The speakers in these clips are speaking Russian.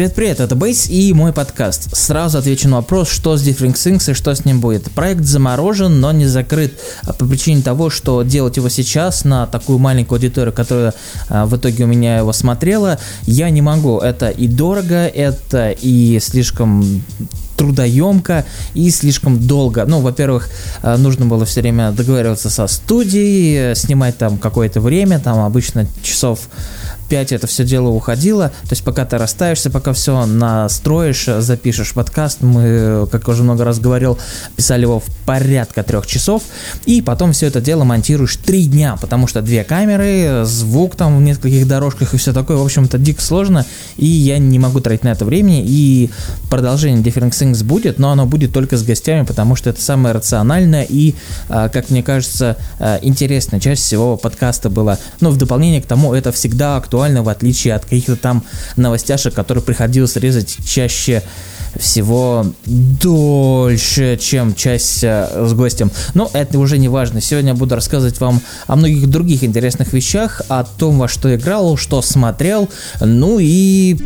Привет-привет, это Бейс и мой подкаст. Сразу отвечу на вопрос, что с Different Things и что с ним будет. Проект заморожен, но не закрыт а по причине того, что делать его сейчас на такую маленькую аудиторию, которая а, в итоге у меня его смотрела, я не могу. Это и дорого, это и слишком трудоемко и слишком долго. Ну, во-первых, а, нужно было все время договариваться со студией, снимать там какое-то время, там обычно часов 5 это все дело уходило. То есть пока ты расставишься, пока все настроишь, запишешь подкаст, мы, как уже много раз говорил, писали его в порядка трех часов, и потом все это дело монтируешь три дня, потому что две камеры, звук там в нескольких дорожках и все такое, в общем-то, дико сложно, и я не могу тратить на это времени, и продолжение Different Things будет, но оно будет только с гостями, потому что это самое рациональное и, а, как мне кажется, а, интересная часть всего подкаста была. Но в дополнение к тому, это всегда актуально актуально, в отличие от каких-то там новостяшек, которые приходилось резать чаще всего дольше, чем часть э, с гостем. Но это уже не важно. Сегодня я буду рассказывать вам о многих других интересных вещах, о том, во что играл, что смотрел, ну и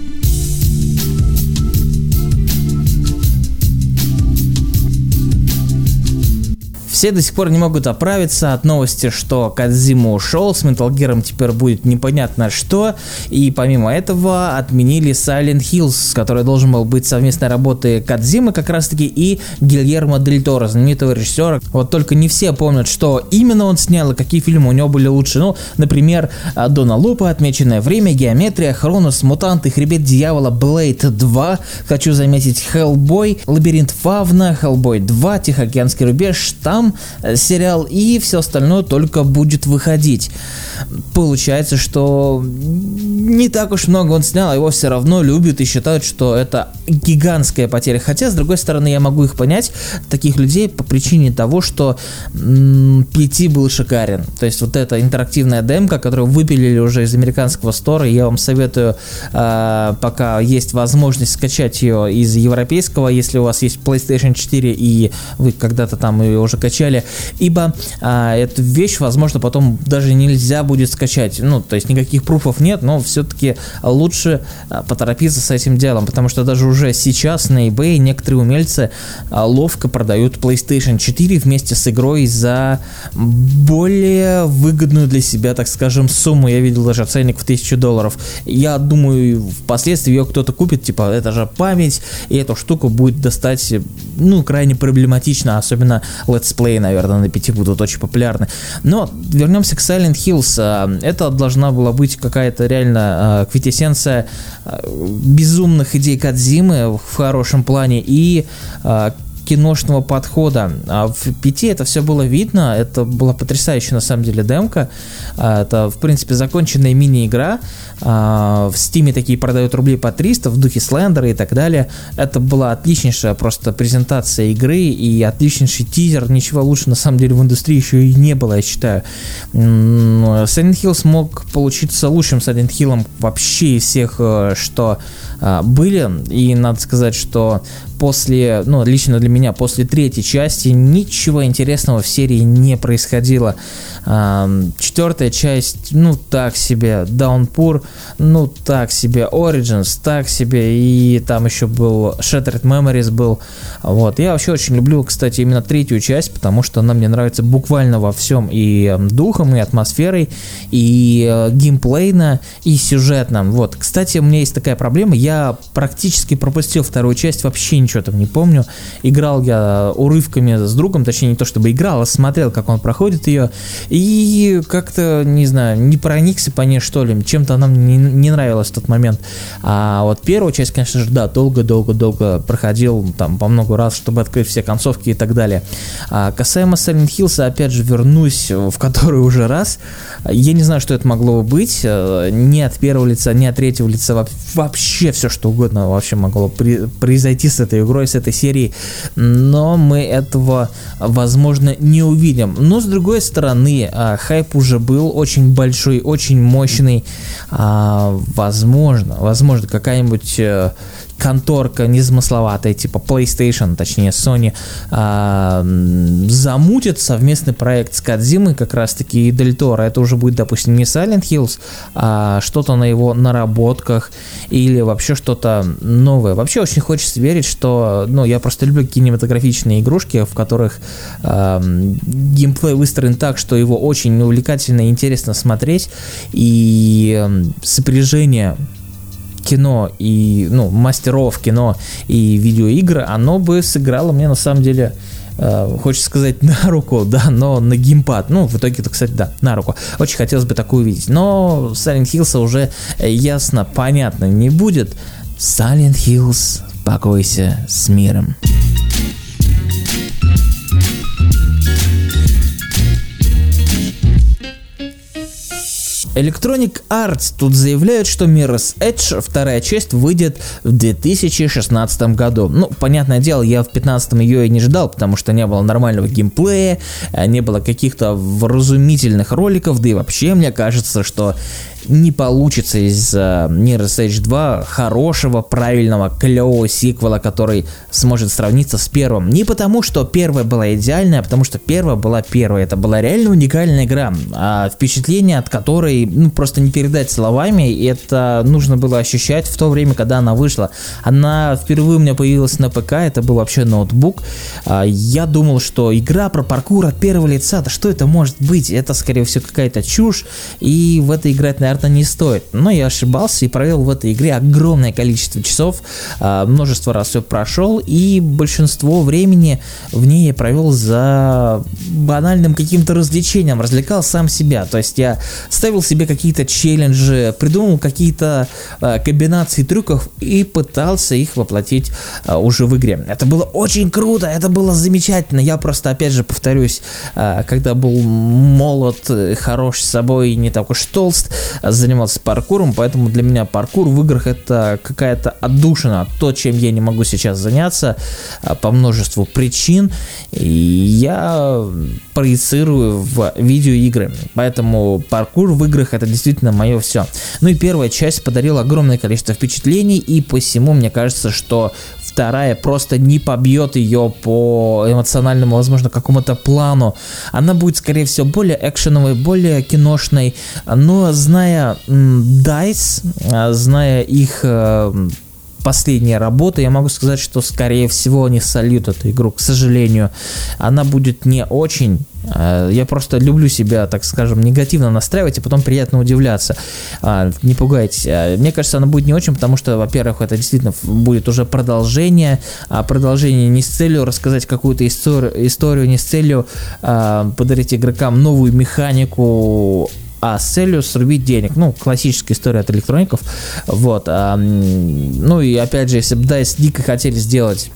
Все до сих пор не могут оправиться от новости, что Кадзима ушел, с Metal Gear теперь будет непонятно что, и помимо этого отменили Silent Hills, который должен был быть совместной работой Кадзимы как раз таки и Гильермо Дель Торо, знаменитого режиссера. Вот только не все помнят, что именно он снял и какие фильмы у него были лучше. Ну, например, Дона Лупа, Отмеченное время, Геометрия, Хронос, Мутанты, Хребет Дьявола, Блейд 2, хочу заметить, Хеллбой, Лабиринт Фавна, Хеллбой 2, Тихоокеанский рубеж, там Э, сериал, и все остальное только будет выходить. Получается, что не так уж много он снял, а его все равно любят и считают, что это гигантская потеря. Хотя, с другой стороны, я могу их понять, таких людей, по причине того, что PT был шикарен. То есть вот эта интерактивная демка, которую выпилили уже из американского стора, я вам советую, э, пока есть возможность скачать ее из европейского, если у вас есть PlayStation 4 и вы когда-то там ее уже качали, скачали, ибо а, эту вещь, возможно, потом даже нельзя будет скачать. Ну, то есть никаких пруфов нет, но все-таки лучше а, поторопиться с этим делом, потому что даже уже сейчас на eBay некоторые умельцы а, ловко продают PlayStation 4 вместе с игрой за более выгодную для себя, так скажем, сумму. Я видел даже ценник в 1000 долларов. Я думаю, впоследствии ее кто-то купит, типа, это же память, и эту штуку будет достать, ну, крайне проблематично, особенно летсплей геймплей, наверное, на 5 будут очень популярны. Но вернемся к Silent Hills. А, это должна была быть какая-то реально а, квинтэссенция а, безумных идей Кадзимы в хорошем плане и киношного подхода. А в P.T. это все было видно, это была потрясающая на самом деле демка. А, это, в принципе, законченная мини-игра. А, в Стиме такие продают рублей по 300 в духе Слендера и так далее. Это была отличнейшая просто презентация игры и отличнейший тизер. Ничего лучше на самом деле в индустрии еще и не было, я считаю. Silent Hill смог получиться лучшим Silent Hill вообще из всех, э, что а, были. И надо сказать, что после, ну, лично для меня, после третьей части ничего интересного в серии не происходило. Четвертая часть, ну, так себе. Downpour, ну, так себе. Origins, так себе. И там еще был Shattered Memories был. Вот. Я вообще очень люблю, кстати, именно третью часть, потому что она мне нравится буквально во всем. И духом, и атмосферой, и э, геймплейно, и сюжетно. Вот. Кстати, у меня есть такая проблема. Я практически пропустил вторую часть, вообще ничего там не помню. Играл я урывками с другом, точнее, не то чтобы играл, а смотрел, как он проходит ее. И как-то, не знаю, не проникся по ней, что ли. Чем-то она мне не, не нравилась в тот момент. А вот первую часть, конечно же, да, долго-долго-долго проходил там по много раз, чтобы открыть все концовки и так далее. А касаемо Silent Hills, опять же, вернусь в который уже раз. Я не знаю, что это могло бы быть. Э, ни от первого лица, ни от третьего лица. Вообще все, что угодно вообще могло произойти с этой игрой, с этой серией. Но мы этого, возможно, не увидим. Но, с другой стороны, а, хайп уже был очень большой, очень мощный. А, возможно, возможно, какая-нибудь э, конторка незамысловатая, типа PlayStation, точнее Sony, а, замутит совместный проект с Кадзимой как раз-таки и Дель Торо. Это уже будет, допустим, не Silent Hills, а что-то на его наработках или вообще что-то новое. Вообще очень хочется верить, что, ну, я просто люблю кинематографичные игрушки, в которых э, геймплей выстроен так, что его очень увлекательно и интересно смотреть, и э, сопряжение кино и, ну, мастеров кино и видеоигры, оно бы сыграло мне на самом деле э, хочется сказать на руку, да, но на геймпад. Ну, в итоге-то, кстати, да, на руку. Очень хотелось бы такую увидеть. Но Silent Hills уже ясно, понятно не будет. Silent Hills, покойся с миром. Electronic Arts тут заявляют, что Mirror's Edge вторая часть выйдет в 2016 году. Ну, понятное дело, я в 2015 ее и не ждал, потому что не было нормального геймплея, не было каких-то вразумительных роликов, да и вообще мне кажется, что не получится из uh, Mirror's Edge 2 хорошего, правильного, клевого сиквела, который сможет сравниться с первым. Не потому, что первая была идеальная, а потому что первая была первая. Это была реально уникальная игра, а впечатление от которой ну, просто не передать словами, и это нужно было ощущать в то время, когда она вышла. Она впервые у меня появилась на ПК, это был вообще ноутбук. А, я думал, что игра про паркур от первого лица, да что это может быть? Это, скорее всего, какая-то чушь, и в это играть, наверное, наверное, не стоит. Но я ошибался и провел в этой игре огромное количество часов, а, множество раз все прошел, и большинство времени в ней я провел за банальным каким-то развлечением, развлекал сам себя. То есть я ставил себе какие-то челленджи, придумал какие-то а, комбинации трюков и пытался их воплотить а, уже в игре. Это было очень круто, это было замечательно. Я просто, опять же, повторюсь, когда был молод, хорош с собой, не так уж толст, занимался паркуром, поэтому для меня паркур в играх это какая-то отдушина, то, чем я не могу сейчас заняться а, по множеству причин, и я проецирую в видеоигры, поэтому паркур в играх это действительно мое все. Ну и первая часть подарила огромное количество впечатлений, и посему мне кажется, что вторая просто не побьет ее по эмоциональному, возможно, какому-то плану. Она будет, скорее всего, более экшеновой, более киношной, но зная DICE, зная их э, последняя работа, я могу сказать, что скорее всего они сольют эту игру. К сожалению, она будет не очень. Э, я просто люблю себя, так скажем, негативно настраивать и потом приятно удивляться. А, не пугайтесь. Мне кажется, она будет не очень, потому что, во-первых, это действительно будет уже продолжение. А продолжение не с целью рассказать какую-то историю, историю не с целью а, подарить игрокам новую механику а с целью срубить денег. Ну, классическая история от электроников. Вот. А, ну и опять же, если бы DICE дико хотели сделать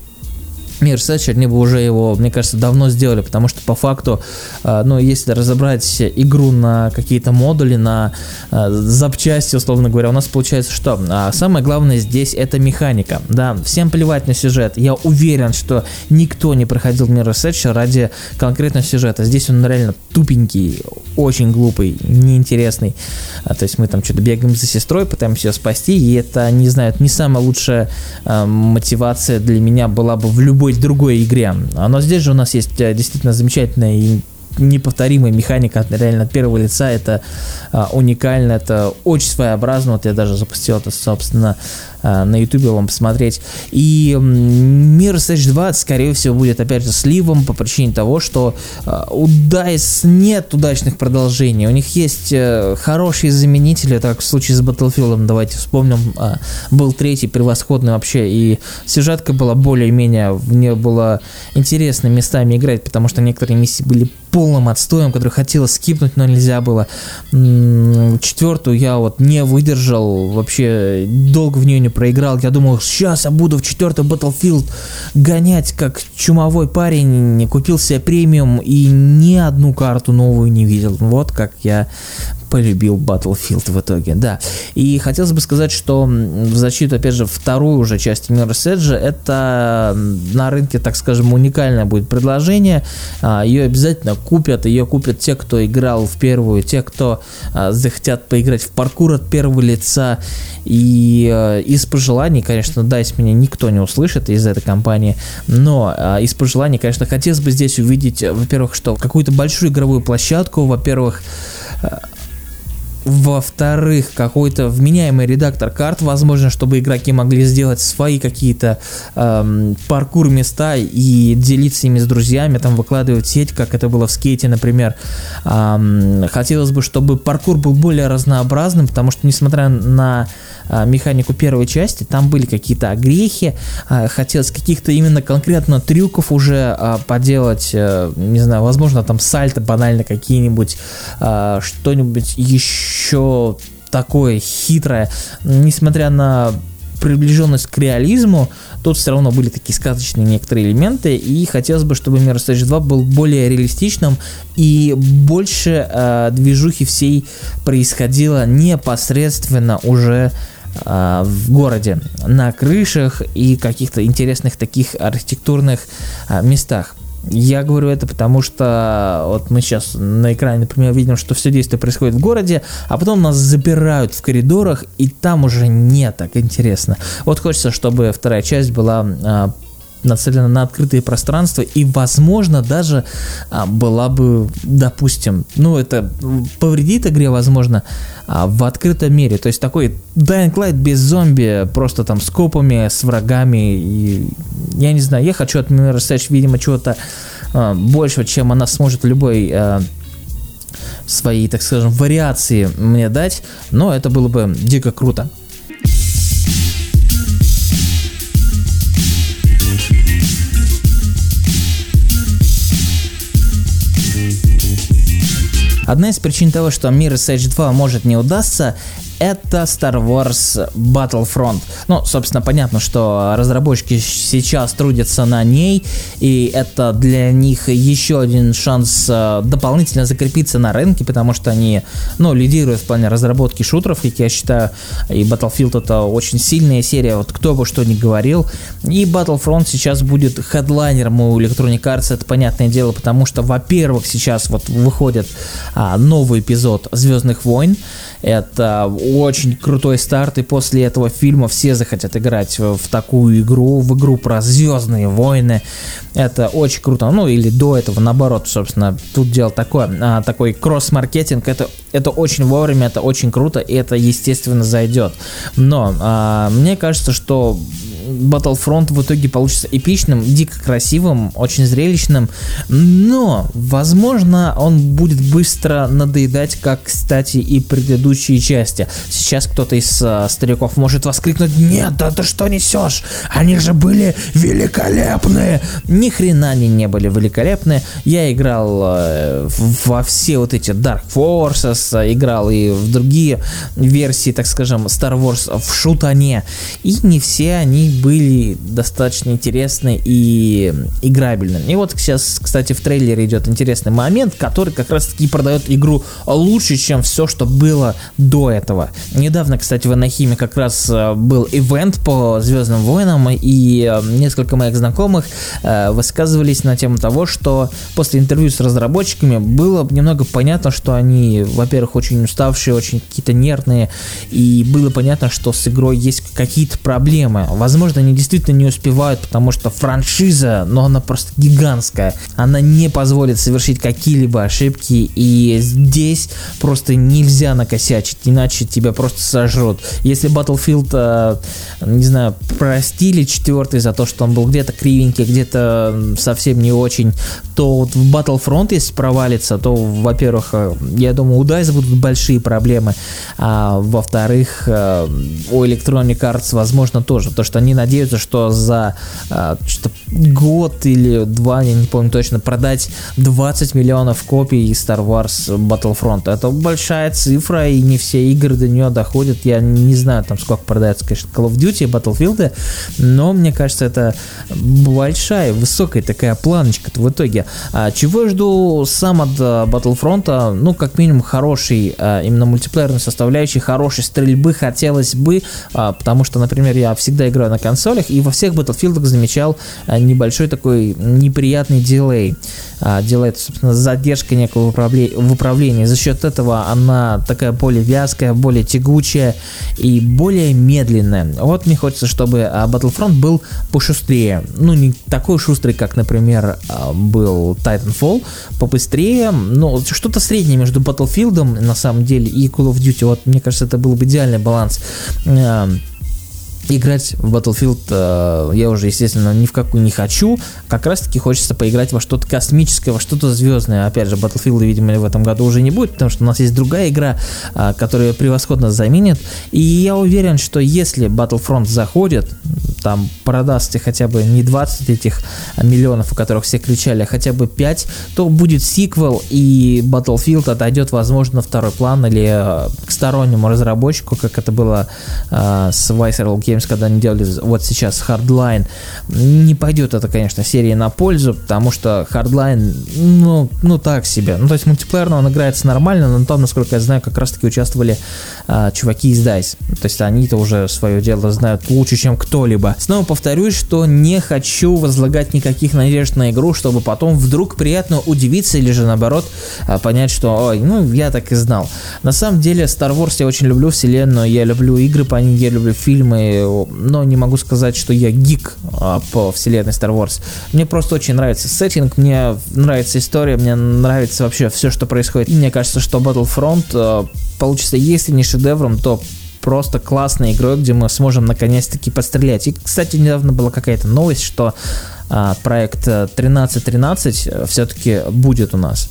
Мир Сетчер, они бы уже его, мне кажется, давно сделали, потому что по факту, э, ну, если разобрать игру на какие-то модули, на э, запчасти, условно говоря, у нас получается что? А самое главное здесь это механика, да, всем плевать на сюжет, я уверен, что никто не проходил Мир Сетчер ради конкретного сюжета, здесь он реально тупенький, очень глупый, неинтересный, а, то есть мы там что-то бегаем за сестрой, пытаемся ее спасти, и это, не знаю, это не самая лучшая э, мотивация для меня была бы в любой другой игре. Но здесь же у нас есть э, действительно замечательная и неповторимая механика реально от первого лица, это а, уникально, это очень своеобразно, вот я даже запустил это, собственно, а, на ютубе вам посмотреть. И Мир Stage 2, скорее всего, будет опять же сливом по причине того, что а, у DICE нет удачных продолжений, у них есть а, хорошие заменители, так в случае с Battlefield, давайте вспомним, был третий превосходный вообще, и сюжетка была более-менее, в нее было интересно местами играть, потому что некоторые миссии были полным отстоем, который хотелось скипнуть, но нельзя было. Четвертую я вот не выдержал, вообще долго в нее не проиграл. Я думал, сейчас я буду в четвертый Battlefield гонять, как чумовой парень, купил себе премиум и ни одну карту новую не видел. Вот как я полюбил Battlefield в итоге, да. И хотелось бы сказать, что в защиту, опять же, вторую уже часть Mirror's Edge, это на рынке, так скажем, уникальное будет предложение. А, ее обязательно купят, ее купят те, кто играл в первую, те, кто а, захотят поиграть в паркур от первого лица. И а, из пожеланий, конечно, DICE меня никто не услышит из этой компании, но из пожеланий, конечно, хотелось бы здесь увидеть, во-первых, что какую-то большую игровую площадку, во-первых, во-вторых, какой-то вменяемый редактор карт, возможно, чтобы игроки могли сделать свои какие-то эм, паркур места и делиться ими с друзьями, там выкладывать сеть, как это было в скейте, например. Эм, хотелось бы, чтобы паркур был более разнообразным, потому что, несмотря на э, механику первой части, там были какие-то огрехи, э, хотелось каких-то именно конкретно трюков уже э, поделать, э, не знаю, возможно, там сальто банально какие-нибудь, э, что-нибудь еще еще такое хитрое, несмотря на приближенность к реализму, тут все равно были такие сказочные некоторые элементы, и хотелось бы, чтобы Mirror's Edge 2 был более реалистичным и больше э, движухи всей происходило непосредственно уже э, в городе, на крышах и каких-то интересных таких архитектурных э, местах. Я говорю это потому, что вот мы сейчас на экране, например, видим, что все действие происходит в городе, а потом нас запирают в коридорах, и там уже не так интересно. Вот хочется, чтобы вторая часть была а, нацелена на открытые пространства и, возможно, даже а, была бы, допустим, ну, это повредит игре, возможно, а, в открытом мире. То есть такой Dying Light без зомби, просто там с копами, с врагами. И, я не знаю, я хочу от Mirror's Edge, видимо, чего-то а, большего, чем она сможет любой а, свои, так скажем, вариации мне дать, но это было бы дико круто. Одна из причин того, что Mirror's Edge 2 может не удастся, это Star Wars Battlefront. Ну, собственно, понятно, что разработчики сейчас трудятся на ней, и это для них еще один шанс э, дополнительно закрепиться на рынке, потому что они, ну, лидируют в плане разработки шутеров, как я считаю, и Battlefield это очень сильная серия, вот кто бы что ни говорил, и Battlefront сейчас будет хедлайнером у Electronic Arts, это понятное дело, потому что, во-первых, сейчас вот выходит а, новый эпизод Звездных войн, это очень крутой старт, и после этого фильма все захотят играть в, такую игру, в игру про Звездные войны. Это очень круто. Ну, или до этого, наоборот, собственно, тут дело такое, а, такой кросс-маркетинг, это, это очень вовремя, это очень круто, и это, естественно, зайдет. Но а, мне кажется, что Battlefront в итоге получится эпичным, дико красивым, очень зрелищным, но, возможно, он будет быстро надоедать, как, кстати, и предыдущие части. Сейчас кто-то из э, стариков может воскликнуть, нет, да ты что несешь? Они же были великолепные! Ни хрена они не были великолепны. Я играл э, во все вот эти Dark Forces, играл и в другие версии, так скажем, Star Wars в шутане, и не все они были достаточно интересны и играбельны. И вот сейчас, кстати, в трейлере идет интересный момент, который как раз таки продает игру лучше, чем все, что было до этого. Недавно, кстати, в Анахиме как раз э, был ивент по Звездным войнам, и э, несколько моих знакомых э, высказывались на тему того, что после интервью с разработчиками было немного понятно, что они, во-первых, очень уставшие, очень какие-то нервные, и было понятно, что с игрой есть какие-то проблемы. Возможно, возможно, они действительно не успевают, потому что франшиза, но она просто гигантская. Она не позволит совершить какие-либо ошибки, и здесь просто нельзя накосячить, иначе тебя просто сожрут. Если Battlefield, э, не знаю, простили четвертый за то, что он был где-то кривенький, где-то совсем не очень, то вот в Battlefront, если провалится, то, во-первых, э, я думаю, у DICE будут большие проблемы, а во-вторых, э, у Electronic Arts, возможно, тоже, то, что они надеются, что за э, что год или два, я не помню точно, продать 20 миллионов копий Star Wars Battlefront. Это большая цифра, и не все игры до нее доходят. Я не знаю, там сколько продается, конечно, Call of Duty, Battlefield, но мне кажется, это большая, высокая такая планочка в итоге. А, чего я жду сам от а, Battlefront? Ну, как минимум, хороший а, именно мультиплеерной составляющей, хорошей стрельбы хотелось бы, а, потому что, например, я всегда играю на консолях, и во всех Battlefield замечал небольшой такой неприятный дилей. Дилей, собственно, задержка некого в управлении. За счет этого она такая более вязкая, более тягучая и более медленная. Вот мне хочется, чтобы Battlefront был пошустрее. Ну, не такой шустрый, как, например, был Titanfall, побыстрее, но что-то среднее между Battlefield, на самом деле, и Call of Duty. Вот, мне кажется, это был бы идеальный баланс играть в Battlefield э, я уже, естественно, ни в какую не хочу. Как раз таки хочется поиграть во что-то космическое, во что-то звездное. Опять же, Battlefield, видимо, в этом году уже не будет, потому что у нас есть другая игра, э, которая превосходно заменит. И я уверен, что если Battlefront заходит, там продастся хотя бы не 20 этих миллионов, о которых все кричали, а хотя бы 5, то будет сиквел, и Battlefield отойдет, возможно, на второй план или э, к стороннему разработчику, как это было э, с Visceral Games когда они делали вот сейчас Hardline, не пойдет это, конечно, серии на пользу, потому что Hardline, ну, ну так себе. Ну, то есть мультиплеерно он играется нормально, но там, насколько я знаю, как раз-таки участвовали а, чуваки из DICE. То есть они-то уже свое дело знают лучше, чем кто-либо. Снова повторюсь, что не хочу возлагать никаких надежд на игру, чтобы потом вдруг приятно удивиться или же наоборот а, понять, что, ой, ну, я так и знал. На самом деле, Star Wars я очень люблю вселенную, я люблю игры по ней, я люблю фильмы, но не могу сказать, что я гик а, по вселенной Star Wars. Мне просто очень нравится сеттинг, мне нравится история, мне нравится вообще все, что происходит. И мне кажется, что Battlefront а, получится, если не шедевром, то просто классной игрой, где мы сможем наконец-таки пострелять. И, кстати, недавно была какая-то новость, что а, проект 1313 э, все-таки будет у нас.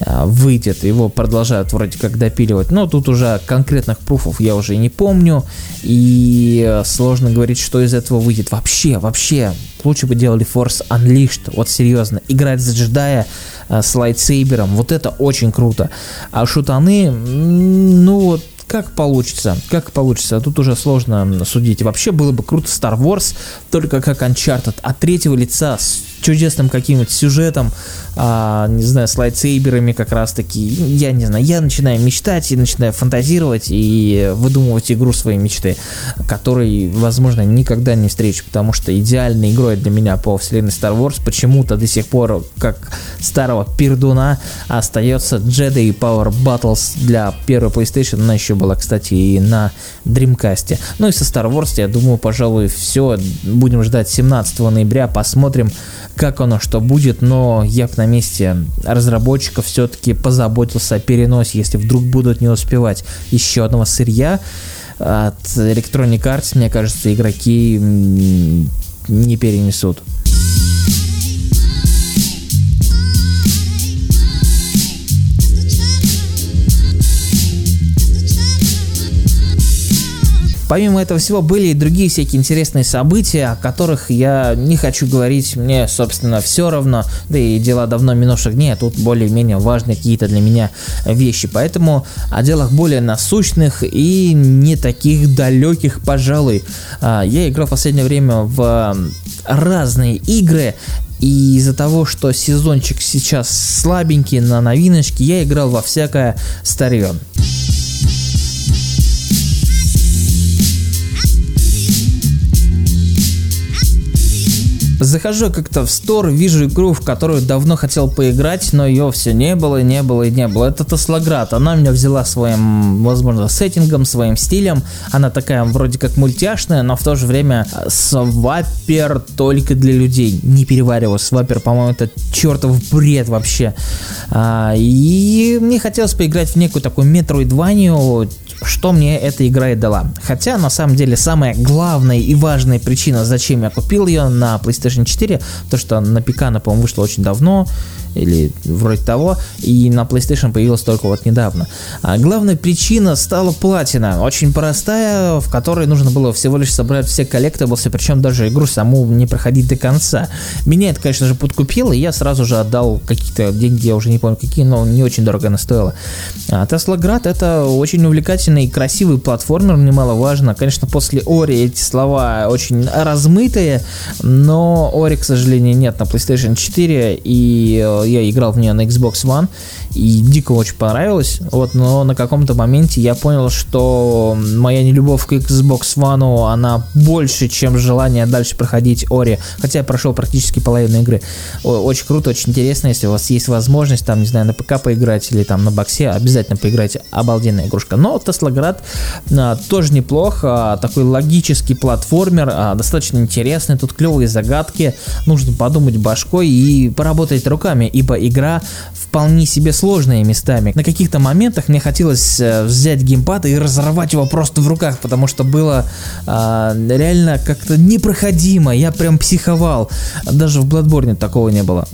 А, выйдет, его продолжают вроде как допиливать, но тут уже конкретных пруфов я уже не помню, и сложно говорить, что из этого выйдет. Вообще, вообще, лучше бы делали Force Unleashed, вот серьезно, играть за джедая с лайтсейбером, вот это очень круто. А шутаны, ну вот, как получится, как получится, тут уже сложно судить. Вообще было бы круто Star Wars, только как Uncharted, от третьего лица чудесным каким-нибудь сюжетом, а, не знаю, с лайтсейберами как раз таки. Я не знаю, я начинаю мечтать и начинаю фантазировать и выдумывать игру своей мечты, которой, возможно, никогда не встречу, потому что идеальной игрой для меня по вселенной Star Wars почему-то до сих пор, как старого пердуна, остается Jedi Power Battles для первой PlayStation, она еще была, кстати, и на Dreamcast. Ну и со Star Wars, я думаю, пожалуй, все. Будем ждать 17 ноября, посмотрим, как оно что будет, но я бы на месте разработчиков все-таки позаботился о переносе, если вдруг будут не успевать еще одного сырья от Electronic Arts, мне кажется, игроки не перенесут. Помимо этого всего были и другие всякие интересные события, о которых я не хочу говорить, мне, собственно, все равно, да и дела давно минувших дней, а тут более-менее важные какие-то для меня вещи, поэтому о делах более насущных и не таких далеких, пожалуй. А, я играл в последнее время в разные игры, и из-за того, что сезончик сейчас слабенький на новиночке, я играл во всякое старье. Захожу как-то в стор, вижу игру, в которую давно хотел поиграть, но ее все не было, не было и не было. Это Тослоград. Она меня взяла своим, возможно, сеттингом, своим стилем. Она такая вроде как мультяшная, но в то же время свапер только для людей. Не перевариваю. Свапер, по-моему, это чертов бред вообще. А, и мне хотелось поиграть в некую такую метроидванию, что мне эта игра и дала. Хотя, на самом деле, самая главная и важная причина, зачем я купил ее на PlayStation 4, то что на ПК, по-моему, вышла очень давно, или вроде того, и на PlayStation появилась только вот недавно. А главная причина стала платина, очень простая, в которой нужно было всего лишь собрать все коллектаблсы, причем даже игру саму не проходить до конца. Меня это, конечно же, подкупило, и я сразу же отдал какие-то деньги, я уже не помню какие, но не очень дорого она стоила. А Tesla Grad это очень увлекательный качественный, красивый платформер, немаловажно. Конечно, после Ори эти слова очень размытые, но Ори, к сожалению, нет на PlayStation 4, и э, я играл в нее на Xbox One и дико очень понравилось. Вот, но на каком-то моменте я понял, что моя нелюбовь к Xbox One, она больше, чем желание дальше проходить Ори. Хотя я прошел практически половину игры. Очень круто, очень интересно, если у вас есть возможность, там, не знаю, на ПК поиграть или там на боксе, обязательно поиграйте. Обалденная игрушка. Но Теслоград а, тоже неплох. А, такой логический платформер, а, достаточно интересный. Тут клевые загадки. Нужно подумать башкой и поработать руками, ибо игра вполне себе сложные местами. На каких-то моментах мне хотелось э, взять геймпад и разорвать его просто в руках, потому что было э, реально как-то непроходимо. Я прям психовал. Даже в Bloodborne такого не было.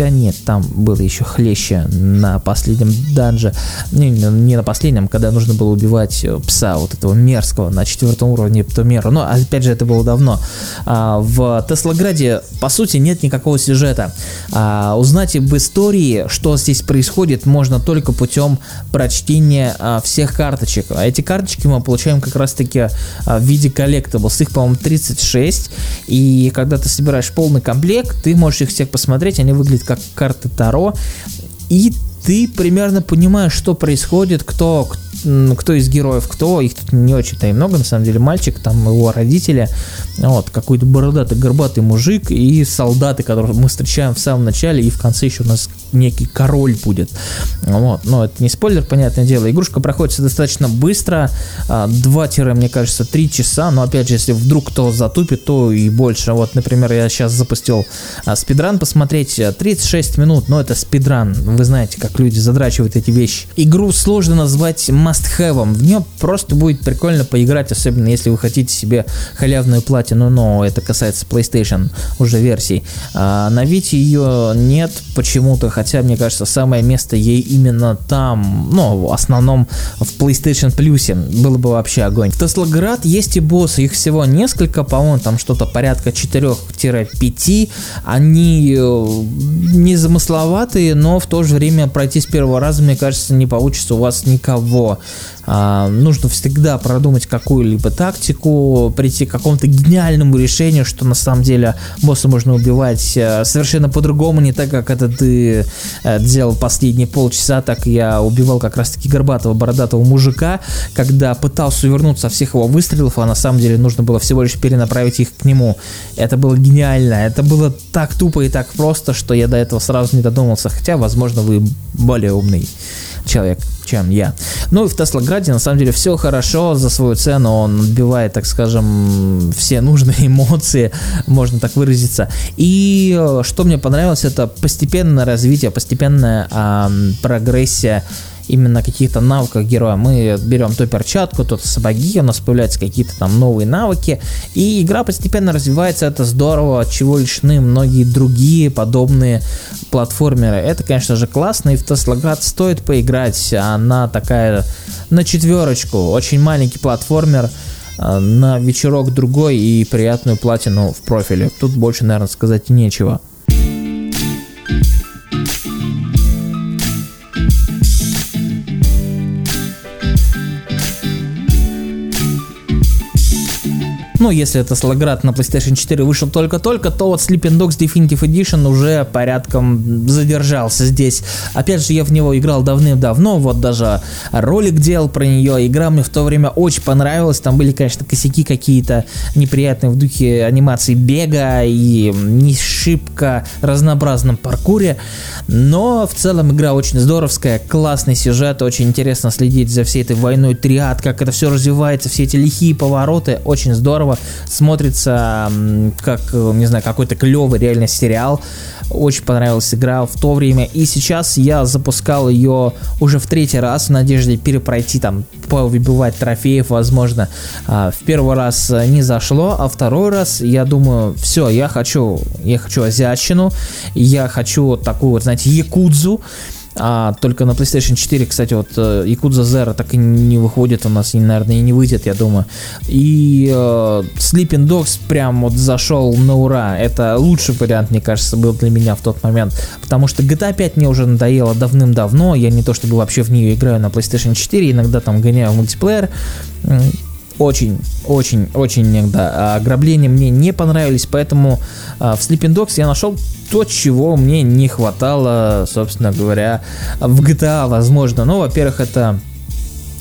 Хотя нет, там было еще хлеще на последнем данже. Не, не на последнем, когда нужно было убивать э, пса вот этого мерзкого на четвертом уровне Птомера. Но опять же это было давно. А, в Теслаграде по сути нет никакого сюжета. А, узнать об истории, что здесь происходит можно только путем прочтения а, всех карточек. А эти карточки мы получаем как раз таки а, в виде collectibles. Их, по-моему, 36. И когда ты собираешь полный комплект, ты можешь их всех посмотреть. Они выглядят как карты Таро. И ты примерно понимаешь, что происходит, кто, кто из героев кто, их тут не очень-то и много, на самом деле, мальчик, там его родители, вот, какой-то бородатый, горбатый мужик и солдаты, которых мы встречаем в самом начале, и в конце еще у нас некий король будет, вот, но это не спойлер, понятное дело, игрушка проходится достаточно быстро, 2 мне кажется, 3 часа, но опять же, если вдруг кто затупит, то и больше, вот, например, я сейчас запустил а, спидран посмотреть, 36 минут, но это спидран, вы знаете, как люди задрачивают эти вещи. Игру сложно назвать must-have, в нее просто будет прикольно поиграть, особенно если вы хотите себе халявную платину, но это касается PlayStation уже версий. А на Вите ее нет почему-то, хотя мне кажется, самое место ей именно там, ну, в основном в PlayStation Plus было бы вообще огонь. В Теслоград есть и боссы, их всего несколько, по-моему, там что-то порядка 4-5, они э, незамысловатые, но в то же время пройти с первого раза, мне кажется, не получится у вас никого. А, нужно всегда продумать какую-либо тактику, прийти к какому-то гениальному решению, что на самом деле босса можно убивать э, совершенно по-другому, не так, как это ты э, делал последние полчаса, так я убивал как раз-таки горбатого бородатого мужика, когда пытался увернуться от всех его выстрелов, а на самом деле нужно было всего лишь перенаправить их к нему. Это было гениально, это было так тупо и так просто, что я до этого сразу не додумался, хотя, возможно, вы более умный человек, чем я. Ну и в Теслограде на самом деле все хорошо за свою цену, он отбивает, так скажем, все нужные эмоции, можно так выразиться. И э, что мне понравилось, это постепенное развитие, постепенная э, прогрессия именно каких-то навыках героя. Мы берем то перчатку, то сапоги, у нас появляются какие-то там новые навыки, и игра постепенно развивается, это здорово, от чего лишены многие другие подобные платформеры. Это, конечно же, классно, и в Теслоград стоит поиграть, она такая на четверочку, очень маленький платформер, э, на вечерок другой и приятную платину в профиле. Тут больше, наверное, сказать нечего. Ну, если это Слоград на PlayStation 4 вышел только-только, то вот Sleeping Dogs Definitive Edition уже порядком задержался здесь. Опять же, я в него играл давным-давно, вот даже ролик делал про нее. Игра мне в то время очень понравилась. Там были, конечно, косяки какие-то неприятные в духе анимации бега и не шибко разнообразном паркуре. Но в целом игра очень здоровская, классный сюжет, очень интересно следить за всей этой войной триад, как это все развивается, все эти лихие повороты, очень здорово здорово, смотрится как, э, не знаю, какой-то клевый реально сериал. Очень понравилась игра в то время. И сейчас я запускал ее уже в третий раз в надежде перепройти там, повыбивать трофеев, возможно. А, в первый раз не зашло, а второй раз я думаю, все, я хочу, я хочу азиатчину, я хочу такую, знаете, якудзу. А только на PlayStation 4, кстати, вот э, Yakuza Zero так и не выходит у нас, и, наверное, и не выйдет, я думаю. И э, Sleeping Dogs прям вот зашел на ура. Это лучший вариант, мне кажется, был для меня в тот момент. Потому что GTA 5 мне уже надоело давным-давно. Я не то чтобы вообще в нее играю на PlayStation 4, иногда там гоняю в мультиплеер очень, очень, очень иногда. А ограбления мне не понравились, поэтому а, в Sleeping Dogs я нашел то, чего мне не хватало, собственно говоря, в GTA, возможно. Ну, во-первых, это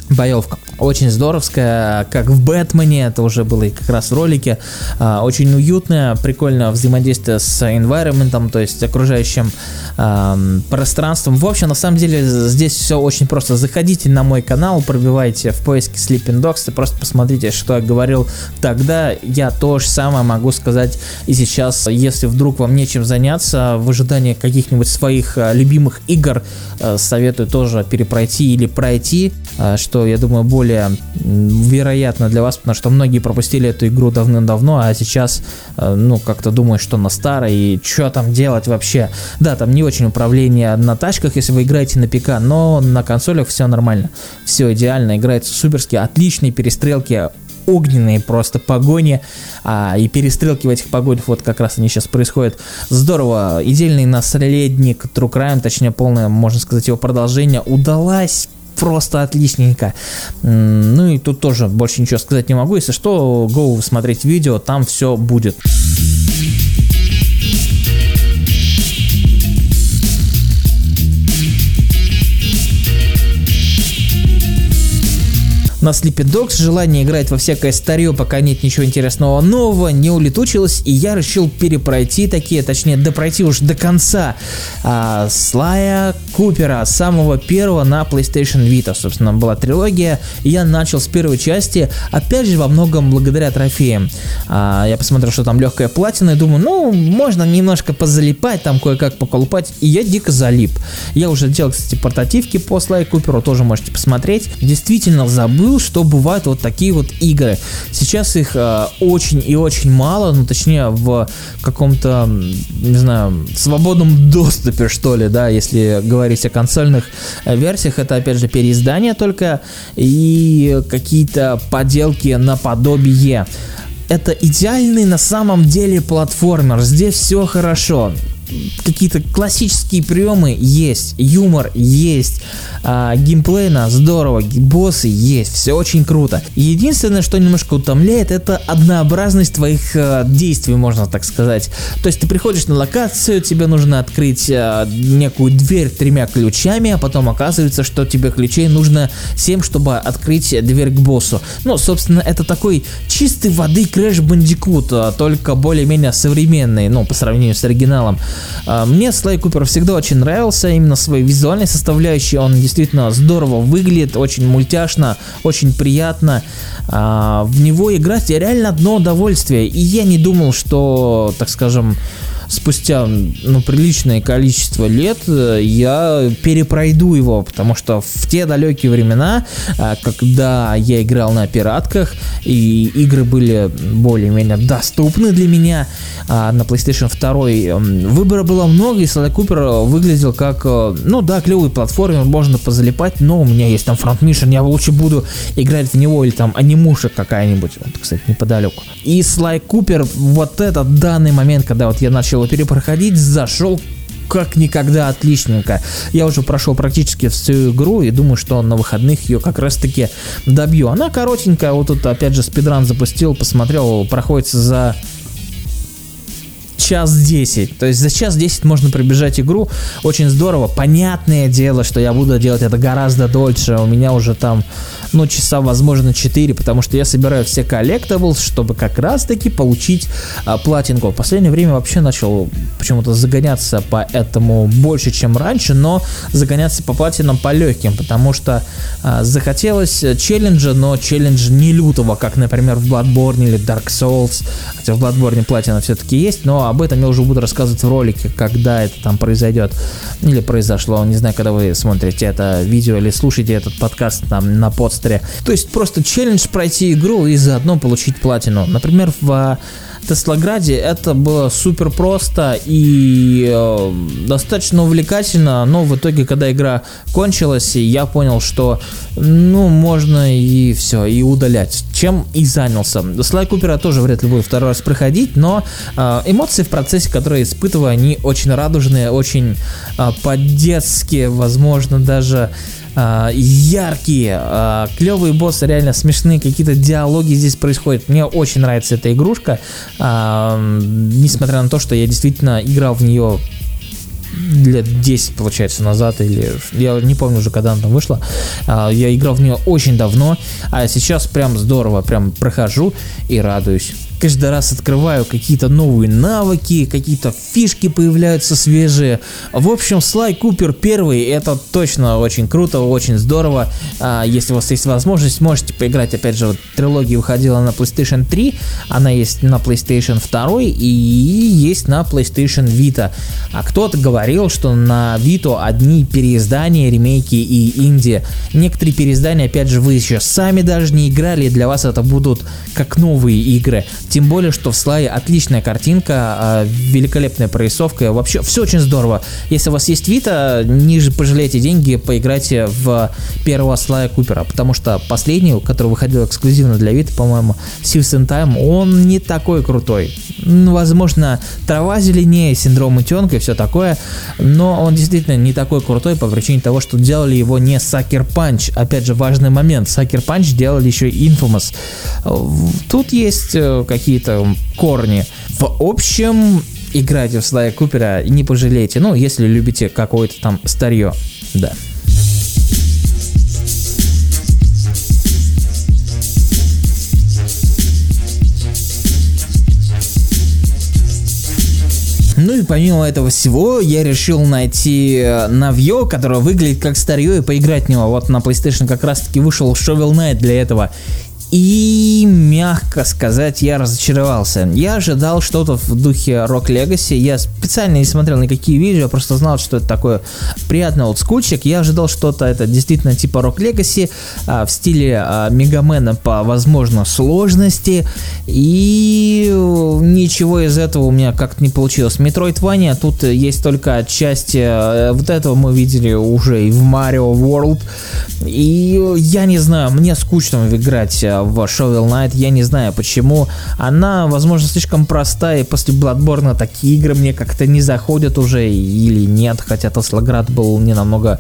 боевка очень здоровская, как в Бэтмене, это уже было и как раз в ролике, а, очень уютная, прикольно взаимодействие с environment, то есть окружающим пространством. В общем, на самом деле здесь все очень просто. Заходите на мой канал, пробивайте в поиске Sleeping Dogs и просто посмотрите, что я говорил тогда. Я то же самое могу сказать и сейчас. Если вдруг вам нечем заняться в ожидании каких-нибудь своих а, любимых игр, а, советую тоже перепройти или пройти, что я думаю более более вероятно для вас, потому что многие пропустили эту игру давным-давно, а сейчас, э, ну, как-то думают, что на старой, и что там делать вообще. Да, там не очень управление на тачках, если вы играете на ПК, но на консолях все нормально, все идеально, играется суперски, отличные перестрелки, огненные просто погони, а, и перестрелки в этих погонях, вот как раз они сейчас происходят. Здорово, идеальный наследник True Crime, точнее полное, можно сказать, его продолжение удалась просто отличненько. Ну и тут тоже больше ничего сказать не могу. Если что, go смотреть видео, там все будет. На Sleepy Dogs, желание играть во всякое старье, пока нет ничего интересного нового, не улетучилось, и я решил перепройти такие, точнее, допройти уж до конца а, Слая Купера, самого первого на PlayStation Vita, собственно, была трилогия, и я начал с первой части, опять же, во многом благодаря трофеям. А, я посмотрел, что там легкая платина, и думаю, ну, можно немножко позалипать, там кое-как поколупать, и я дико залип. Я уже делал, кстати, портативки по Слай Куперу, тоже можете посмотреть. Действительно забыл забыл, что бывают вот такие вот игры. Сейчас их э, очень и очень мало, ну точнее в каком-то, не знаю, свободном доступе, что ли, да, если говорить о консольных э, версиях, это опять же переиздания только и какие-то поделки наподобие. Это идеальный на самом деле платформер, здесь все хорошо какие-то классические приемы есть, юмор есть, а, геймплейно здорово, боссы есть, все очень круто. Единственное, что немножко утомляет, это однообразность твоих а, действий, можно так сказать. То есть ты приходишь на локацию, тебе нужно открыть а, некую дверь тремя ключами, а потом оказывается, что тебе ключей нужно 7, чтобы открыть дверь к боссу. Ну, собственно, это такой чистой воды Crash Bandicoot, а, только более-менее современный, ну, по сравнению с оригиналом. А, мне Слай Купер всегда очень нравился, именно своей визуальной составляющей, он действительно здорово выглядит, очень мультяшно, очень приятно. А, в него играть реально одно удовольствие, и я не думал, что, так скажем, спустя ну, приличное количество лет э, я перепройду его, потому что в те далекие времена, э, когда я играл на пиратках, и игры были более-менее доступны для меня, а на PlayStation 2 выбора было много, и Sly Cooper выглядел как, э, ну да, клевый платформер, можно позалипать, но у меня есть там Front Mission, я лучше буду играть в него, или там анимушек какая-нибудь, вот, кстати, неподалеку. И Sly Cooper, вот этот данный момент, когда вот я начал его перепроходить, зашел как никогда отличненько. Я уже прошел практически всю игру и думаю, что на выходных ее как раз таки добью. Она коротенькая, вот тут опять же спидран запустил, посмотрел, проходится за час 10. То есть за час 10 можно пробежать игру. Очень здорово. Понятное дело, что я буду делать это гораздо дольше. У меня уже там, ну, часа, возможно, 4, потому что я собираю все collectibles, чтобы как раз-таки получить а, платинку. В последнее время вообще начал почему-то загоняться по этому больше, чем раньше, но загоняться по платинам по легким, потому что а, захотелось челленджа, но челлендж не лютого, как, например, в Bloodborne или Dark Souls. Хотя в Bloodborne платина все-таки есть, но об этом я уже буду рассказывать в ролике, когда это там произойдет или произошло. Не знаю, когда вы смотрите это видео или слушаете этот подкаст там на подстере ростере. То есть просто челлендж пройти игру и заодно получить платину. Например, в Теслограде это было супер просто и э, достаточно увлекательно, но в итоге, когда игра кончилась, я понял, что ну, можно и все, и удалять. Чем и занялся. Слай Купера тоже вряд ли буду второй раз проходить, но э, эмоции в процессе, которые испытываю, они очень радужные, очень э, по-детски, возможно, даже э, яркие, э, клевые боссы, реально смешные, какие-то диалоги здесь происходят. Мне очень нравится эта игрушка, э, несмотря на то, что я действительно играл в нее лет 10, получается, назад, или я не помню уже, когда она там вышла. Я играл в нее очень давно, а сейчас прям здорово, прям прохожу и радуюсь каждый раз открываю какие-то новые навыки, какие-то фишки появляются свежие. В общем, Слай Купер первый, это точно очень круто, очень здорово. А, если у вас есть возможность, можете поиграть. Опять же, вот трилогия выходила на PlayStation 3, она есть на PlayStation 2 и есть на PlayStation Vita. А кто-то говорил, что на Vita одни переиздания, ремейки и инди. Некоторые переиздания, опять же, вы еще сами даже не играли, и для вас это будут как новые игры. Тем более, что в слае отличная картинка, а, великолепная прорисовка, вообще все очень здорово. Если у вас есть Вита, ниже пожалейте деньги, поиграйте в первого слая Купера, потому что последний, который выходил эксклюзивно для Вита, по-моему, Sieves in Time, он не такой крутой. Возможно, трава зеленее, синдром утенка и все такое, но он действительно не такой крутой по причине того, что делали его не Sucker Punch. Опять же, важный момент. Sucker Punch делали еще Infamous. Тут есть э, какие-то корни. В общем, играйте в Слая Купера не пожалеете. Ну, если любите какое-то там старье. Да. Ну и помимо этого всего, я решил найти Навье, которое выглядит как старье, и поиграть в него. Вот на PlayStation как раз таки вышел Shovel Knight для этого. И, мягко сказать, я разочаровался. Я ожидал что-то в духе Rock Legacy. Я специально не смотрел никакие видео, просто знал, что это такое приятный олдскульчик. Я ожидал что-то, это действительно типа Rock Legacy а, в стиле а, Мегамена по, возможно, сложности. И ничего из этого у меня как-то не получилось. Metroidvania тут есть только отчасти. Э, вот этого мы видели уже и в Mario World. И я не знаю, мне скучно играть а, в Shovel Knight, я не знаю почему. Она, возможно, слишком простая, и после Bloodborne такие игры мне как-то не заходят уже, или нет, хотя Теслоград был не намного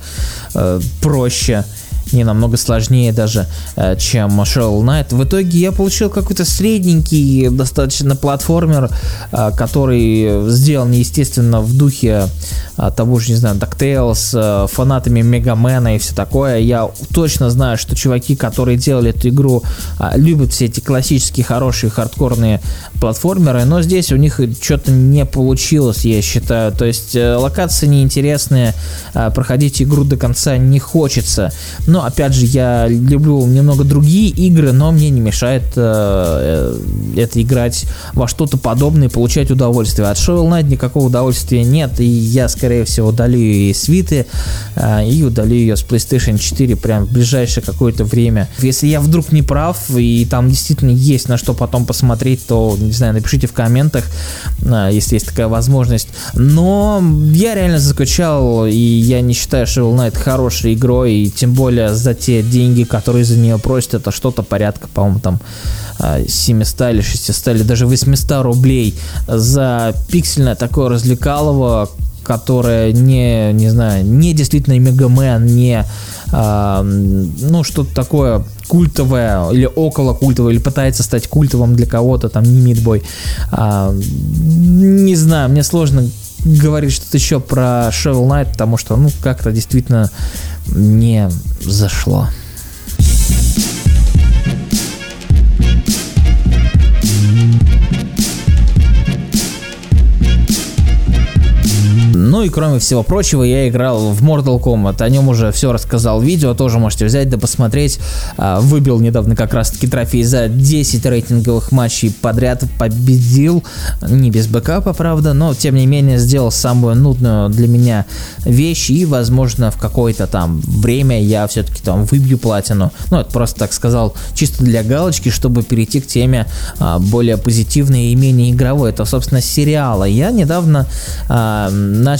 э, проще не намного сложнее даже, э, чем Shovel Knight. В итоге я получил какой-то средненький достаточно платформер, э, который сделан, естественно, в духе э, того же, не знаю, DuckTales, фанатами Мегамена и все такое. Я точно знаю, что чуваки, которые делали эту игру, любят все эти классические, хорошие, хардкорные платформеры, но здесь у них что-то не получилось, я считаю. То есть локации неинтересные, проходить игру до конца не хочется. Но но, опять же, я люблю немного другие игры, но мне не мешает э, э, это играть во что-то подобное и получать удовольствие. От Shovel Knight никакого удовольствия нет, и я, скорее всего, удалю из свиты э, и удалю ее с PlayStation 4 прям в ближайшее какое-то время. Если я вдруг не прав, и там действительно есть на что потом посмотреть, то, не знаю, напишите в комментах, э, если есть такая возможность. Но я реально заскучал, и я не считаю Shovel Knight хорошей игрой, и тем более за те деньги, которые за нее просят, это что-то порядка, по-моему, там 700 а, или 600 или даже 800 рублей за пиксельное такое развлекалово, которое не, не знаю, не действительно Мегамен, не а, ну что-то такое культовое или около культовое, или пытается стать культовым для кого-то, там не мидбой. А, не знаю, мне сложно говорить что-то еще про Shovel Knight, потому что, ну, как-то действительно не зашло. Ну и кроме всего прочего, я играл в Mortal Kombat. О нем уже все рассказал видео, тоже можете взять да посмотреть. А, выбил недавно как раз таки трофей за 10 рейтинговых матчей подряд, победил. Не без бэкапа, правда, но тем не менее сделал самую нудную для меня вещь и, возможно, в какое-то там время я все-таки там выбью платину. Ну, это просто так сказал, чисто для галочки, чтобы перейти к теме а, более позитивной и менее игровой. Это, собственно, сериалы. Я недавно а,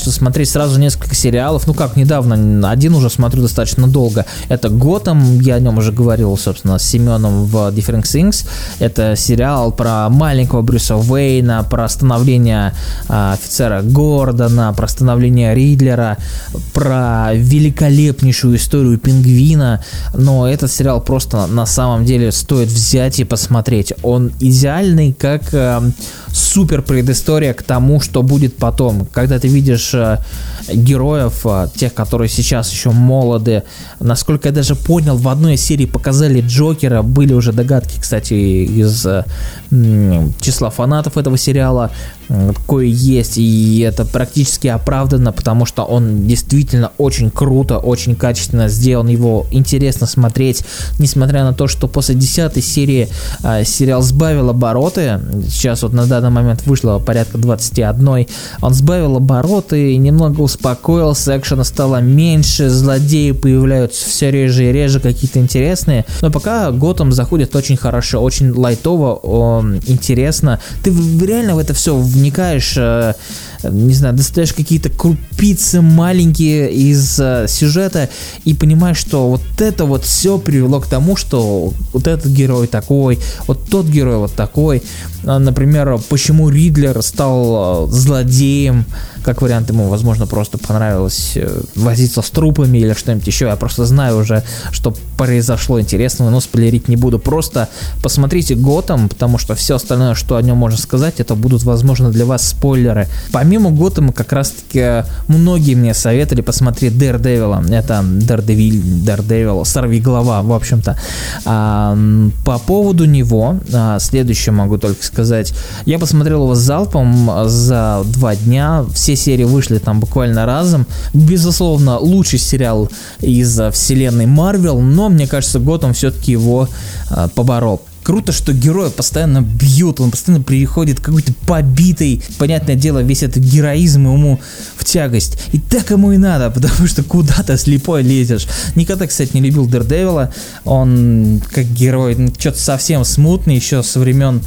начал смотреть сразу несколько сериалов. Ну, как недавно, один уже смотрю достаточно долго. Это Готэм, я о нем уже говорил, собственно, с Семеном в Different Things. Это сериал про маленького Брюса Уэйна, про становление а, офицера Гордона, про становление Ридлера, про великолепнейшую историю пингвина. Но этот сериал просто на самом деле стоит взять и посмотреть. Он идеальный, как э, супер предыстория к тому, что будет потом. Когда ты видишь э, героев, э, тех, которые сейчас еще молоды, насколько я даже понял, в одной из серий показали Джокера, были уже догадки, кстати, из э, числа фанатов этого сериала, кое есть, и это практически оправдано, потому что он действительно очень круто, очень качественно сделан, его интересно смотреть, несмотря на то, что после десятой серии э, сериал сбавил обороты, сейчас вот на данный момент вышло порядка 21, он сбавил обороты, немного успокоился, экшена стало меньше, злодеи появляются все реже и реже, какие-то интересные, но пока Готэм заходит очень хорошо, очень лайтово, интересно, ты реально в это все вникаешь, э, не знаю, достаешь какие-то крупицы маленькие из э, сюжета и понимаешь, что вот это вот все привело к тому, что вот этот герой такой, вот тот герой вот такой. А, например, почему Ридлер стал э, злодеем, как вариант ему, возможно, просто понравилось э, возиться с трупами или что-нибудь еще. Я просто знаю уже, что произошло интересного, но спойлерить не буду. Просто посмотрите Готэм, потому что все остальное, что о нем можно сказать, это будут, возможно, для вас спойлеры. Помимо Готэма, как раз-таки многие мне советовали посмотреть Daredevil. Это Daredevil, Daredevil, сорви голова, в общем-то. А, по поводу него, а, следующее могу только сказать. Я посмотрел его залпом за два дня. Все серии вышли там буквально разом. Безусловно, лучший сериал из вселенной Марвел, но мне кажется, Готэм все-таки его э, поборол круто, что героя постоянно бьют, он постоянно приходит какой-то побитый. Понятное дело, весь этот героизм ему в тягость. И так ему и надо, потому что куда-то слепой лезешь. Никогда, кстати, не любил Дердевила. Он как герой, ну, что-то совсем смутный еще со времен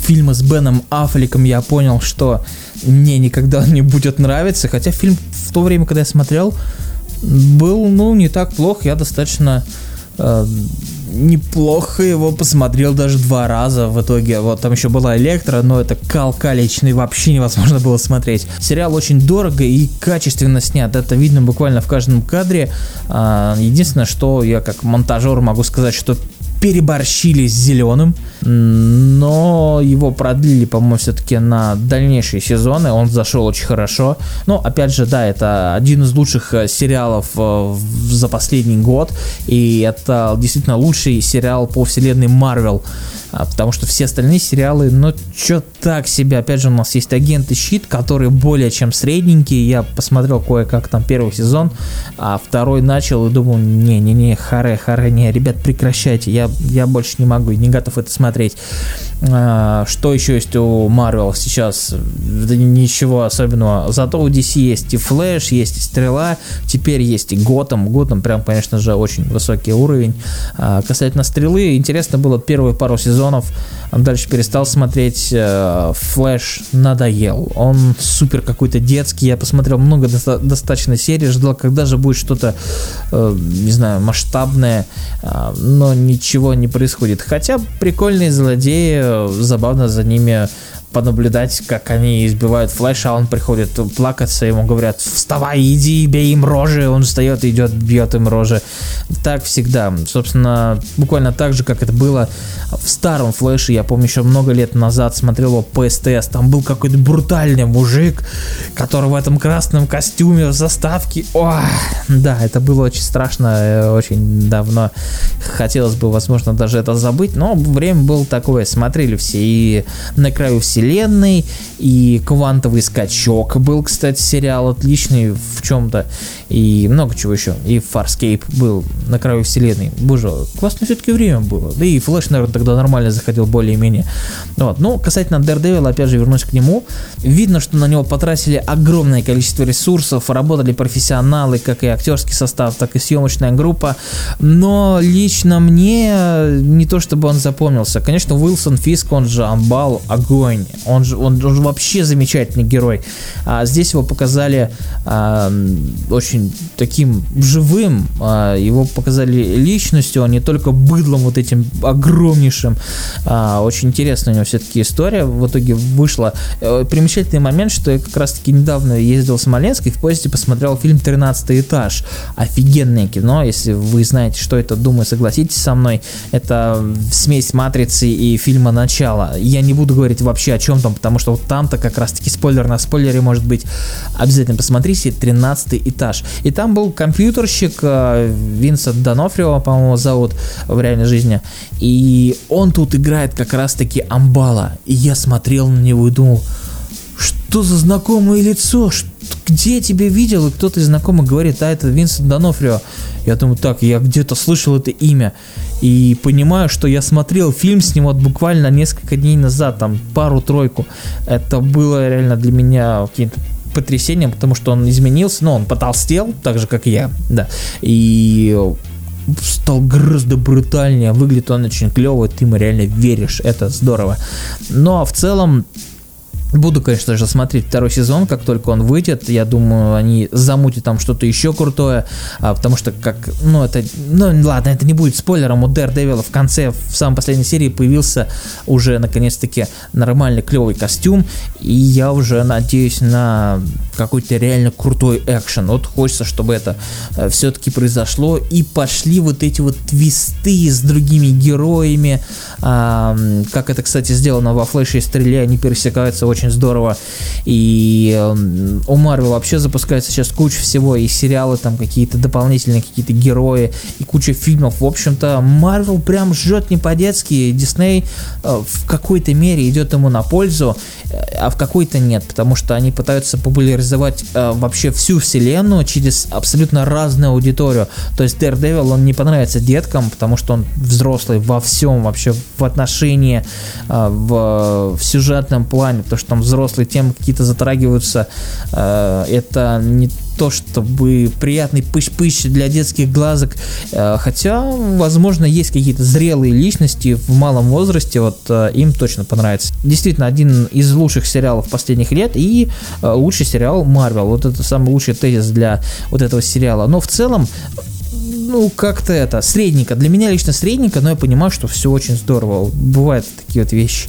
фильма с Беном Аффлеком я понял, что мне никогда не будет нравиться, хотя фильм в то время, когда я смотрел, был, ну, не так плох, я достаточно э, неплохо его посмотрел даже два раза в итоге. Вот там еще была Электро, но это кал калечный, вообще невозможно было смотреть. Сериал очень дорого и качественно снят, это видно буквально в каждом кадре. А, единственное, что я как монтажер могу сказать, что переборщили с зеленым, но его продлили, по-моему, все-таки на дальнейшие сезоны, он зашел очень хорошо. Но, опять же, да, это один из лучших э, сериалов э, за последний год, и это действительно лучший сериал по вселенной Марвел. А, потому что все остальные сериалы, ну, что так себе. Опять же, у нас есть агенты щит, которые более чем средненькие. Я посмотрел кое-как там первый сезон, а второй начал и думал, не-не-не, харе, харе, не, ребят, прекращайте, я, я больше не могу, не готов это смотреть. А, что еще есть у Marvel сейчас? Ничего особенного. Зато у DC есть и Флэш, есть и Стрела, теперь есть и Готэм. Готэм прям, конечно же, очень высокий уровень. А, касательно Стрелы, интересно было первые пару сезонов, дальше перестал смотреть. Э, Флэш надоел. Он супер какой-то детский. Я посмотрел много доста- достаточно серий, ждал, когда же будет что-то, э, не знаю, масштабное, э, но ничего не происходит. Хотя прикольные злодеи, забавно за ними понаблюдать, как они избивают Флэша, а он приходит плакаться, ему говорят, вставай, иди, бей им рожи, он встает, идет, бьет им рожи. Так всегда. Собственно, буквально так же, как это было в старом Флэше, я помню, еще много лет назад смотрел его по СТС, там был какой-то брутальный мужик, который в этом красном костюме в заставке, о, да, это было очень страшно, э, очень давно, хотелось бы, возможно, даже это забыть, но время было такое, смотрели все, и на краю все вселенной, и «Квантовый скачок» был, кстати, сериал отличный в чем-то, и много чего еще. И «Фарскейп» был на краю вселенной. Боже, классное все-таки время было. Да и «Флэш», наверное, тогда нормально заходил более-менее. Вот. Ну, касательно Daredevil, опять же, вернусь к нему. Видно, что на него потратили огромное количество ресурсов, работали профессионалы, как и актерский состав, так и съемочная группа. Но лично мне не то, чтобы он запомнился. Конечно, Уилсон Фиск, он же Амбал, огонь. Он же, он, он же вообще замечательный герой. А здесь его показали а, очень таким живым, а, его показали личностью, а не только быдлом вот этим огромнейшим. А, очень интересная у него все-таки история в итоге вышла. Э, примечательный момент, что я как раз-таки недавно ездил в Смоленск и в поезде посмотрел фильм «13 этаж». Офигенное кино, если вы знаете, что это, думаю, согласитесь со мной. Это смесь «Матрицы» и фильма «Начало». Я не буду говорить вообще о чем там, потому что вот там-то как раз-таки спойлер на спойлере может быть. Обязательно посмотрите «13 этаж». И там был компьютерщик э, Винсент Донофрио, по-моему, зовут в реальной жизни. И он тут играет как раз-таки Амбала. И я смотрел на него и думал, что за знакомое лицо? Где я тебя видел? И кто-то из знакомых говорит, а это Винсент Донофрио. Я думаю, так, я где-то слышал это имя. И понимаю, что я смотрел фильм с ним вот буквально несколько дней назад, там пару-тройку. Это было реально для меня каким-то потрясением, потому что он изменился, но он потолстел, так же, как я, да. И стал гораздо брутальнее, выглядит он очень клево, ты ему реально веришь, это здорово. Но в целом Буду, конечно же, смотреть второй сезон, как только он выйдет. Я думаю, они замутят там что-то еще крутое, а, потому что как, ну это, ну ладно, это не будет спойлером. У Daredevil в конце, в самой последней серии появился уже наконец-таки нормальный клевый костюм, и я уже надеюсь на какой-то реально крутой экшен. Вот хочется, чтобы это э, все-таки произошло и пошли вот эти вот твисты с другими героями, а, как это, кстати, сделано во Флэше и Стреле, они пересекаются очень очень здорово. И эм, у Марвел вообще запускается сейчас куча всего, и сериалы там какие-то дополнительные, какие-то герои, и куча фильмов. В общем-то, Марвел прям жжет не по-детски. Дисней э, в какой-то мере идет ему на пользу, э, а в какой-то нет, потому что они пытаются популяризовать э, вообще всю вселенную через абсолютно разную аудиторию. То есть Daredevil, он не понравится деткам, потому что он взрослый во всем, вообще в отношении, в, в сюжетном плане, потому что там взрослые темы какие-то затрагиваются, э, это не то чтобы приятный пыщ-пыщ для детских глазок, э, хотя, возможно, есть какие-то зрелые личности в малом возрасте, вот э, им точно понравится. Действительно, один из лучших сериалов последних лет и лучший сериал Марвел. Вот это самый лучший тезис для вот этого сериала. Но в целом ну, как-то это, средненько. Для меня лично средненько, но я понимаю, что все очень здорово. Бывают такие вот вещи.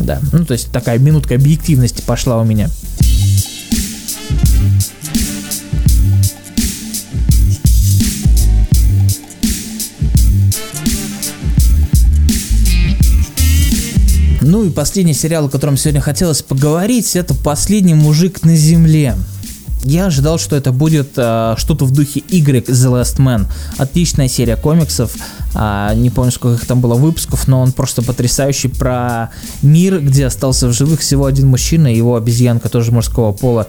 Да, ну то есть такая минутка объективности пошла у меня. Ну и последний сериал, о котором сегодня хотелось поговорить, это «Последний мужик на земле». Я ожидал, что это будет э, что-то в духе Y The Last Man. Отличная серия комиксов. Э, не помню, сколько их там было выпусков, но он просто потрясающий про мир, где остался в живых всего один мужчина его обезьянка тоже мужского пола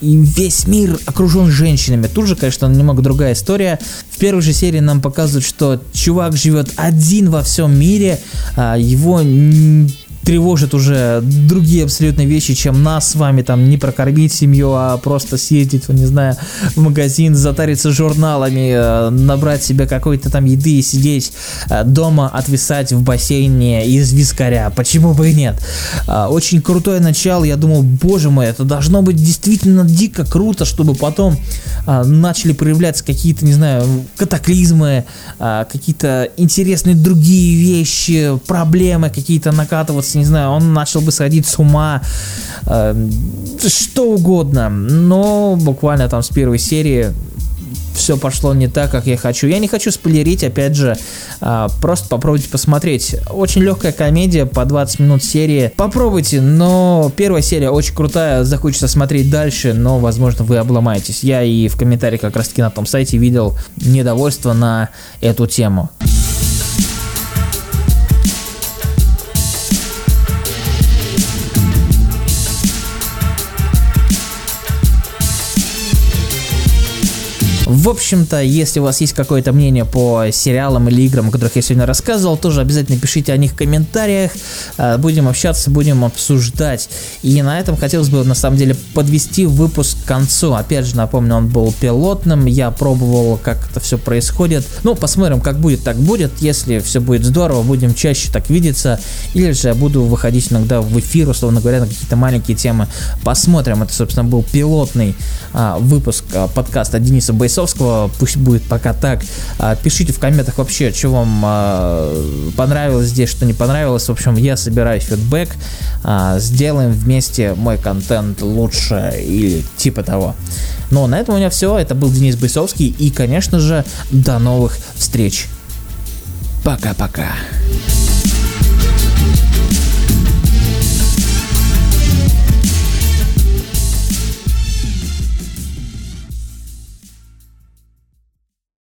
и весь мир окружен женщинами. Тут же, конечно, немного другая история. В первой же серии нам показывают, что чувак живет один во всем мире, а, его тревожит уже другие абсолютно вещи, чем нас с вами там не прокормить семью, а просто съездить, не знаю, в магазин, затариться журналами, э, набрать себе какой-то там еды и сидеть э, дома, отвисать в бассейне из вискаря. Почему бы и нет? Э, очень крутое начало, я думал, боже мой, это должно быть действительно дико круто, чтобы потом начали проявляться какие-то, не знаю, катаклизмы, какие-то интересные другие вещи, проблемы какие-то накатываться не знаю, он начал бы сходить с ума, э, что угодно. Но буквально там с первой серии все пошло не так, как я хочу. Я не хочу спойлерить, опять же, а, просто попробуйте посмотреть. Очень легкая комедия, по 20 минут серии. Попробуйте, но первая серия очень крутая, захочется смотреть дальше, но, возможно, вы обломаетесь. Я и в комментариях как раз таки на том сайте видел недовольство на эту тему. В общем-то, если у вас есть какое-то мнение по сериалам или играм, о которых я сегодня рассказывал, тоже обязательно пишите о них в комментариях. Э, будем общаться, будем обсуждать. И на этом хотелось бы, на самом деле, подвести выпуск к концу. Опять же, напомню, он был пилотным. Я пробовал, как это все происходит. Ну, посмотрим, как будет, так будет. Если все будет здорово, будем чаще так видеться. Или же я буду выходить иногда в эфир, условно говоря, на какие-то маленькие темы. Посмотрим. Это, собственно, был пилотный а, выпуск а, подкаста Дениса Бойцовского. Пусть будет пока так. А, пишите в комментах вообще, что вам а, понравилось здесь, что не понравилось. В общем, я собираю фидбэк. А, сделаем вместе мой контент лучше или типа того. Ну, на этом у меня все. Это был Денис Бойцовский. И, конечно же, до новых встреч. Пока-пока.